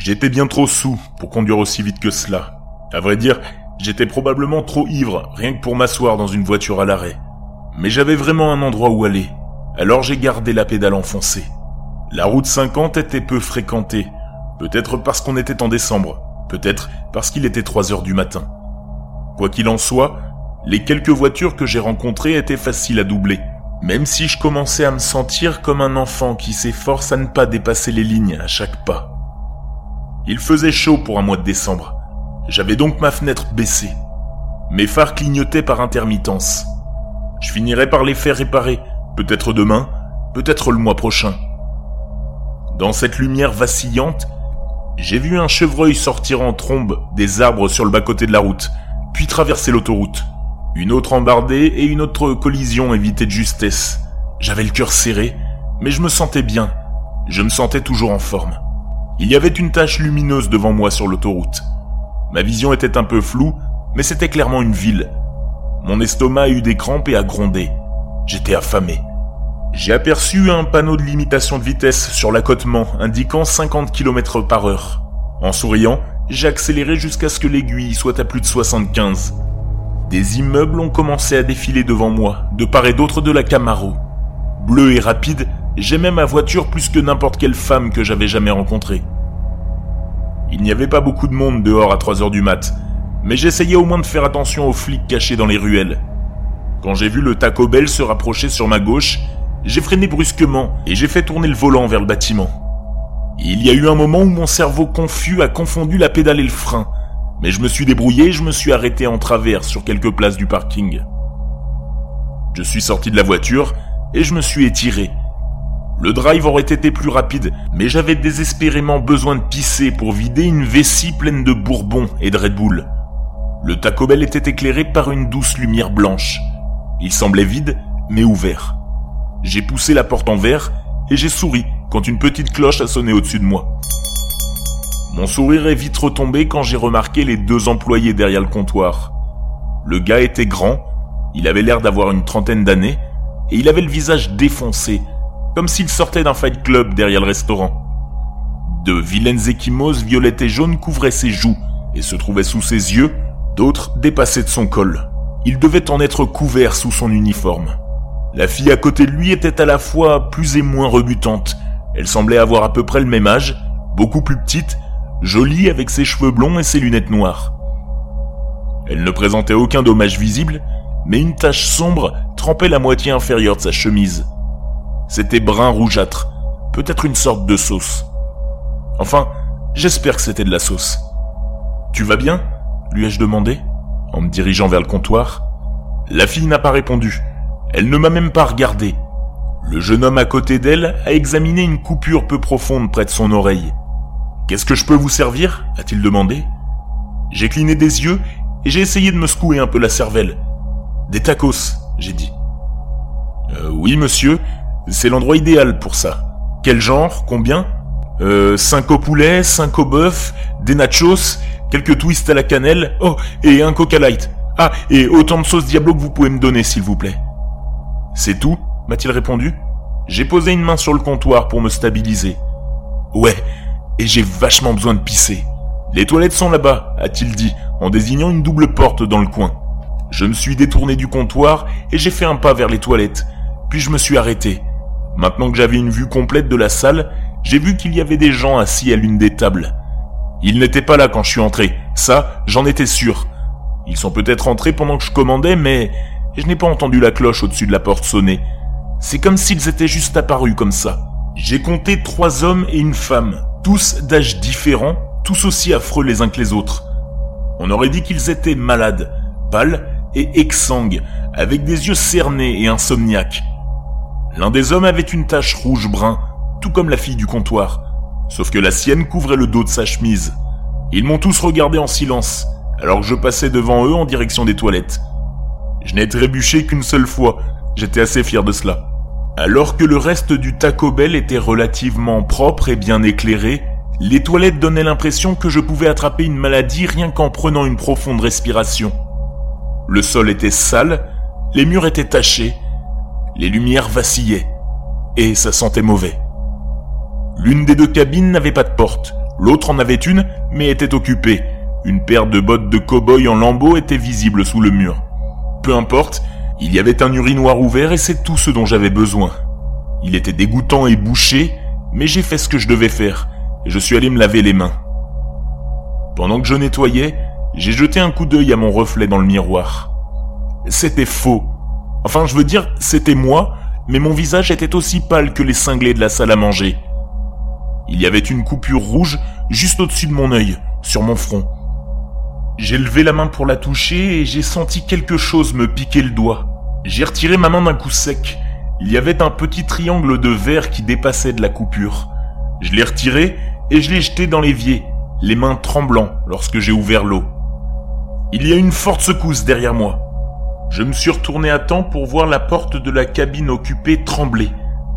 J'étais bien trop sous pour conduire aussi vite que cela. À vrai dire, j'étais probablement trop ivre, rien que pour m'asseoir dans une voiture à l'arrêt. Mais j'avais vraiment un endroit où aller. Alors j'ai gardé la pédale enfoncée. La route 50 était peu fréquentée. Peut-être parce qu'on était en décembre. Peut-être parce qu'il était 3 heures du matin. Quoi qu'il en soit, les quelques voitures que j'ai rencontrées étaient faciles à doubler. Même si je commençais à me sentir comme un enfant qui s'efforce à ne pas dépasser les lignes à chaque pas. Il faisait chaud pour un mois de décembre. J'avais donc ma fenêtre baissée. Mes phares clignotaient par intermittence. Je finirais par les faire réparer, peut-être demain, peut-être le mois prochain. Dans cette lumière vacillante, j'ai vu un chevreuil sortir en trombe des arbres sur le bas-côté de la route, puis traverser l'autoroute. Une autre embardée et une autre collision évitée de justesse. J'avais le cœur serré, mais je me sentais bien. Je me sentais toujours en forme. Il y avait une tache lumineuse devant moi sur l'autoroute. Ma vision était un peu floue, mais c'était clairement une ville. Mon estomac a eu des crampes et a grondé. J'étais affamé. J'ai aperçu un panneau de limitation de vitesse sur l'accotement indiquant 50 km par heure. En souriant, j'ai accéléré jusqu'à ce que l'aiguille soit à plus de 75. Des immeubles ont commencé à défiler devant moi, de part et d'autre de la Camaro. Bleu et rapide, j'aimais ma voiture plus que n'importe quelle femme que j'avais jamais rencontrée. Il n'y avait pas beaucoup de monde dehors à 3 heures du mat, mais j'essayais au moins de faire attention aux flics cachés dans les ruelles. Quand j'ai vu le Taco Bell se rapprocher sur ma gauche, j'ai freiné brusquement et j'ai fait tourner le volant vers le bâtiment. Il y a eu un moment où mon cerveau confus a confondu la pédale et le frein, mais je me suis débrouillé et je me suis arrêté en travers sur quelques places du parking. Je suis sorti de la voiture et je me suis étiré. Le drive aurait été plus rapide, mais j'avais désespérément besoin de pisser pour vider une vessie pleine de bourbon et de Red Bull. Le Taco Bell était éclairé par une douce lumière blanche. Il semblait vide, mais ouvert. J'ai poussé la porte en verre et j'ai souri quand une petite cloche a sonné au-dessus de moi. Mon sourire est vite retombé quand j'ai remarqué les deux employés derrière le comptoir. Le gars était grand, il avait l'air d'avoir une trentaine d'années, et il avait le visage défoncé, comme s'il sortait d'un fight club derrière le restaurant. De vilaines échymoses violettes et jaunes couvraient ses joues et se trouvaient sous ses yeux, d'autres dépassaient de son col. Il devait en être couvert sous son uniforme. La fille à côté de lui était à la fois plus et moins rebutante. Elle semblait avoir à peu près le même âge, beaucoup plus petite, jolie avec ses cheveux blonds et ses lunettes noires. Elle ne présentait aucun dommage visible, mais une tache sombre trempait la moitié inférieure de sa chemise. C'était brun rougeâtre, peut-être une sorte de sauce. Enfin, j'espère que c'était de la sauce. Tu vas bien? lui ai-je demandé, en me dirigeant vers le comptoir. La fille n'a pas répondu. Elle ne m'a même pas regardé. Le jeune homme à côté d'elle a examiné une coupure peu profonde près de son oreille. Qu'est-ce que je peux vous servir? a-t-il demandé. J'ai cligné des yeux et j'ai essayé de me secouer un peu la cervelle. Des tacos, j'ai dit. Euh, oui, monsieur, c'est l'endroit idéal pour ça. Quel genre? Combien? Euh, cinq au poulet, cinq au bœuf, des nachos, quelques twists à la cannelle, oh, et un coca light. Ah, et autant de sauce Diablo que vous pouvez me donner, s'il vous plaît. C'est tout? M'a-t-il répondu? J'ai posé une main sur le comptoir pour me stabiliser. Ouais, et j'ai vachement besoin de pisser. Les toilettes sont là-bas, a-t-il dit, en désignant une double porte dans le coin. Je me suis détourné du comptoir et j'ai fait un pas vers les toilettes. Puis je me suis arrêté. Maintenant que j'avais une vue complète de la salle, j'ai vu qu'il y avait des gens assis à l'une des tables. Ils n'étaient pas là quand je suis entré, ça, j'en étais sûr. Ils sont peut-être entrés pendant que je commandais, mais je n'ai pas entendu la cloche au-dessus de la porte sonner. C'est comme s'ils étaient juste apparus comme ça. J'ai compté trois hommes et une femme, tous d'âge différents, tous aussi affreux les uns que les autres. On aurait dit qu'ils étaient malades, pâles et exsangues, avec des yeux cernés et insomniaques. L'un des hommes avait une tache rouge-brun, tout comme la fille du comptoir, sauf que la sienne couvrait le dos de sa chemise. Ils m'ont tous regardé en silence, alors que je passais devant eux en direction des toilettes. Je n'ai trébuché qu'une seule fois, j'étais assez fier de cela. Alors que le reste du Taco Bell était relativement propre et bien éclairé, les toilettes donnaient l'impression que je pouvais attraper une maladie rien qu'en prenant une profonde respiration. Le sol était sale, les murs étaient tachés, les lumières vacillaient, et ça sentait mauvais. L'une des deux cabines n'avait pas de porte, L'autre en avait une, mais était occupée. Une paire de bottes de cow-boy en lambeaux était visible sous le mur. Peu importe, il y avait un urinoir ouvert et c'est tout ce dont j'avais besoin. Il était dégoûtant et bouché, mais j'ai fait ce que je devais faire, et je suis allé me laver les mains. Pendant que je nettoyais, j'ai jeté un coup d'œil à mon reflet dans le miroir. C'était faux. Enfin, je veux dire, c'était moi, mais mon visage était aussi pâle que les cinglés de la salle à manger. Il y avait une coupure rouge juste au-dessus de mon œil, sur mon front. J'ai levé la main pour la toucher et j'ai senti quelque chose me piquer le doigt. J'ai retiré ma main d'un coup sec. Il y avait un petit triangle de verre qui dépassait de la coupure. Je l'ai retiré et je l'ai jeté dans l'évier, les mains tremblant lorsque j'ai ouvert l'eau. Il y a une forte secousse derrière moi. Je me suis retourné à temps pour voir la porte de la cabine occupée trembler.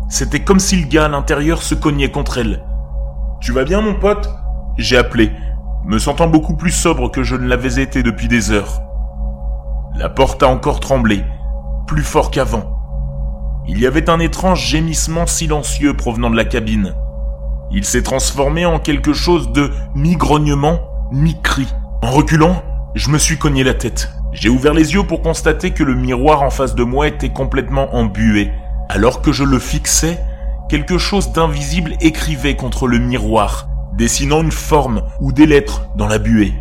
C'était comme si le gars à l'intérieur se cognait contre elle. Tu vas bien mon pote? J'ai appelé, me sentant beaucoup plus sobre que je ne l'avais été depuis des heures. La porte a encore tremblé, plus fort qu'avant. Il y avait un étrange gémissement silencieux provenant de la cabine. Il s'est transformé en quelque chose de mi-grognement, mi-cri. En reculant, je me suis cogné la tête. J'ai ouvert les yeux pour constater que le miroir en face de moi était complètement embué. Alors que je le fixais, quelque chose d'invisible écrivait contre le miroir, dessinant une forme ou des lettres dans la buée.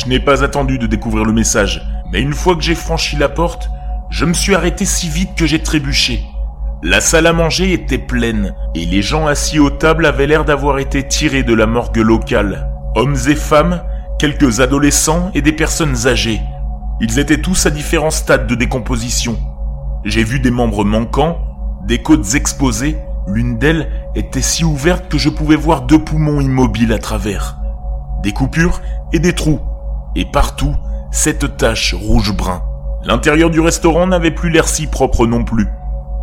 Je n'ai pas attendu de découvrir le message, mais une fois que j'ai franchi la porte, je me suis arrêté si vite que j'ai trébuché. La salle à manger était pleine, et les gens assis aux tables avaient l'air d'avoir été tirés de la morgue locale. Hommes et femmes, quelques adolescents et des personnes âgées. Ils étaient tous à différents stades de décomposition. J'ai vu des membres manquants, des côtes exposées, L'une d'elles était si ouverte que je pouvais voir deux poumons immobiles à travers. Des coupures et des trous. Et partout, cette tache rouge-brun. L'intérieur du restaurant n'avait plus l'air si propre non plus.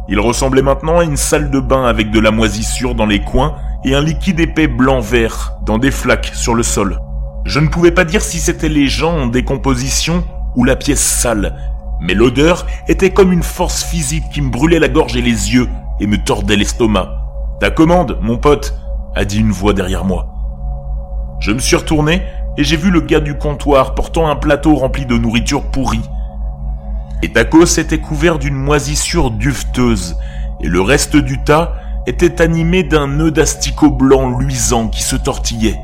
Il ressemblait maintenant à une salle de bain avec de la moisissure dans les coins et un liquide épais blanc-vert dans des flaques sur le sol. Je ne pouvais pas dire si c'était les gens en décomposition ou la pièce sale, mais l'odeur était comme une force physique qui me brûlait la gorge et les yeux et me tordait l'estomac. Ta commande, mon pote, a dit une voix derrière moi. Je me suis retourné et j'ai vu le gars du comptoir portant un plateau rempli de nourriture pourrie. Et tacos était couvert d'une moisissure duveteuse, et le reste du tas était animé d'un nœud d'asticot blanc luisant qui se tortillait.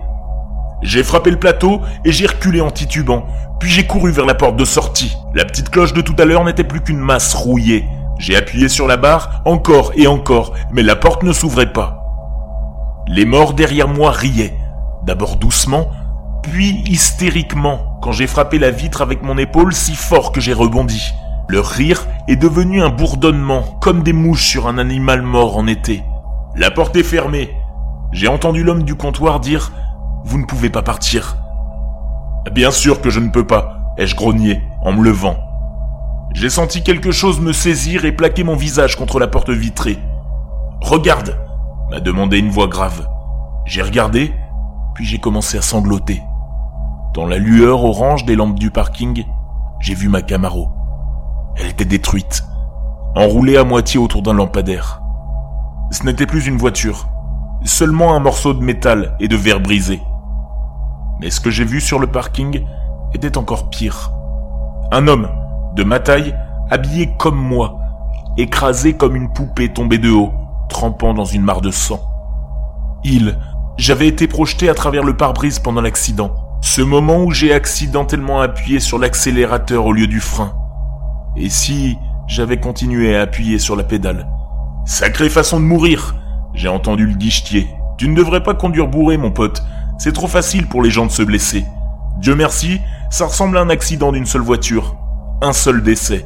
J'ai frappé le plateau et j'ai reculé en titubant, puis j'ai couru vers la porte de sortie. La petite cloche de tout à l'heure n'était plus qu'une masse rouillée, j'ai appuyé sur la barre encore et encore, mais la porte ne s'ouvrait pas. Les morts derrière moi riaient, d'abord doucement, puis hystériquement, quand j'ai frappé la vitre avec mon épaule si fort que j'ai rebondi. Leur rire est devenu un bourdonnement, comme des mouches sur un animal mort en été. La porte est fermée. J'ai entendu l'homme du comptoir dire ⁇ Vous ne pouvez pas partir ⁇ Bien sûr que je ne peux pas, ai-je grogné, en me levant. J'ai senti quelque chose me saisir et plaquer mon visage contre la porte vitrée. Regarde m'a demandé une voix grave. J'ai regardé, puis j'ai commencé à sangloter. Dans la lueur orange des lampes du parking, j'ai vu ma Camaro. Elle était détruite, enroulée à moitié autour d'un lampadaire. Ce n'était plus une voiture, seulement un morceau de métal et de verre brisé. Mais ce que j'ai vu sur le parking était encore pire. Un homme de ma taille, habillé comme moi, écrasé comme une poupée tombée de haut, trempant dans une mare de sang. Il, j'avais été projeté à travers le pare-brise pendant l'accident. Ce moment où j'ai accidentellement appuyé sur l'accélérateur au lieu du frein. Et si j'avais continué à appuyer sur la pédale? Sacrée façon de mourir J'ai entendu le guichetier. Tu ne devrais pas conduire bourré, mon pote. C'est trop facile pour les gens de se blesser. Dieu merci, ça ressemble à un accident d'une seule voiture un seul décès.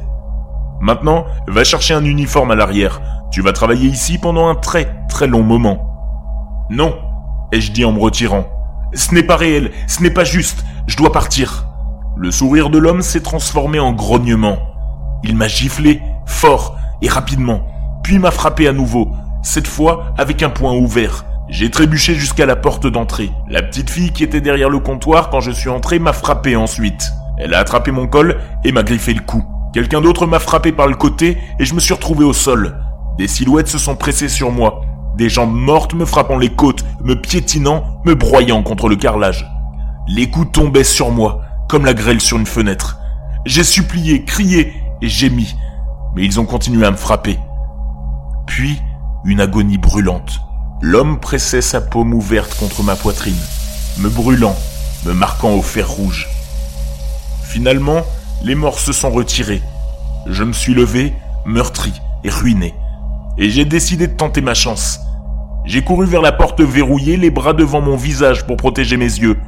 Maintenant, va chercher un uniforme à l'arrière. Tu vas travailler ici pendant un très très long moment. Non, ai-je dit en me retirant. Ce n'est pas réel, ce n'est pas juste, je dois partir. Le sourire de l'homme s'est transformé en grognement. Il m'a giflé, fort et rapidement, puis m'a frappé à nouveau, cette fois avec un poing ouvert. J'ai trébuché jusqu'à la porte d'entrée. La petite fille qui était derrière le comptoir quand je suis entré m'a frappé ensuite. Elle a attrapé mon col et m'a griffé le cou. Quelqu'un d'autre m'a frappé par le côté et je me suis retrouvé au sol. Des silhouettes se sont pressées sur moi. des jambes mortes me frappant les côtes, me piétinant, me broyant contre le carrelage. Les coups tombaient sur moi, comme la grêle sur une fenêtre. J'ai supplié, crié et gémi, mais ils ont continué à me frapper. Puis, une agonie brûlante. L'homme pressait sa paume ouverte contre ma poitrine, me brûlant, me marquant au fer rouge. Finalement, les morts se sont retirés. Je me suis levé, meurtri et ruiné. Et j'ai décidé de tenter ma chance. J'ai couru vers la porte verrouillée, les bras devant mon visage pour protéger mes yeux.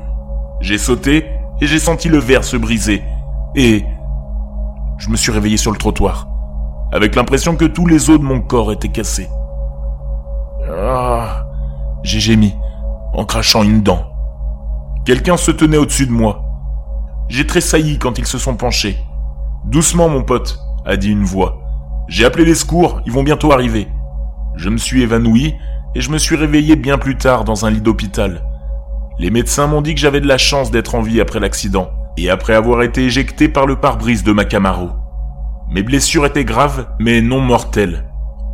J'ai sauté et j'ai senti le verre se briser. Et je me suis réveillé sur le trottoir, avec l'impression que tous les os de mon corps étaient cassés. Ah, j'ai gémi en crachant une dent. Quelqu'un se tenait au-dessus de moi. J'ai tressailli quand ils se sont penchés. Doucement, mon pote, a dit une voix. J'ai appelé les secours, ils vont bientôt arriver. Je me suis évanoui et je me suis réveillé bien plus tard dans un lit d'hôpital. Les médecins m'ont dit que j'avais de la chance d'être en vie après l'accident et après avoir été éjecté par le pare-brise de ma Camaro. Mes blessures étaient graves mais non mortelles.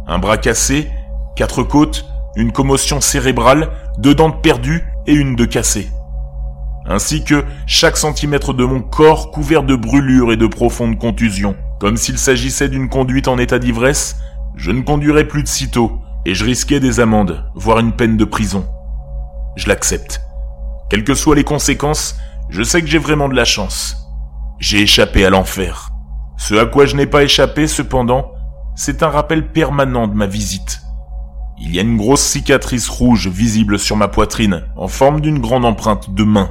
Un bras cassé, quatre côtes, une commotion cérébrale, deux dents perdues et une de cassée. Ainsi que chaque centimètre de mon corps couvert de brûlures et de profondes contusions. Comme s'il s'agissait d'une conduite en état d'ivresse, je ne conduirais plus de sitôt, et je risquais des amendes, voire une peine de prison. Je l'accepte. Quelles que soient les conséquences, je sais que j'ai vraiment de la chance. J'ai échappé à l'enfer. Ce à quoi je n'ai pas échappé, cependant, c'est un rappel permanent de ma visite. Il y a une grosse cicatrice rouge visible sur ma poitrine, en forme d'une grande empreinte de main.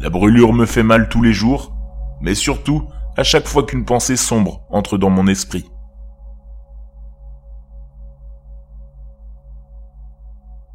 La brûlure me fait mal tous les jours, mais surtout à chaque fois qu'une pensée sombre entre dans mon esprit.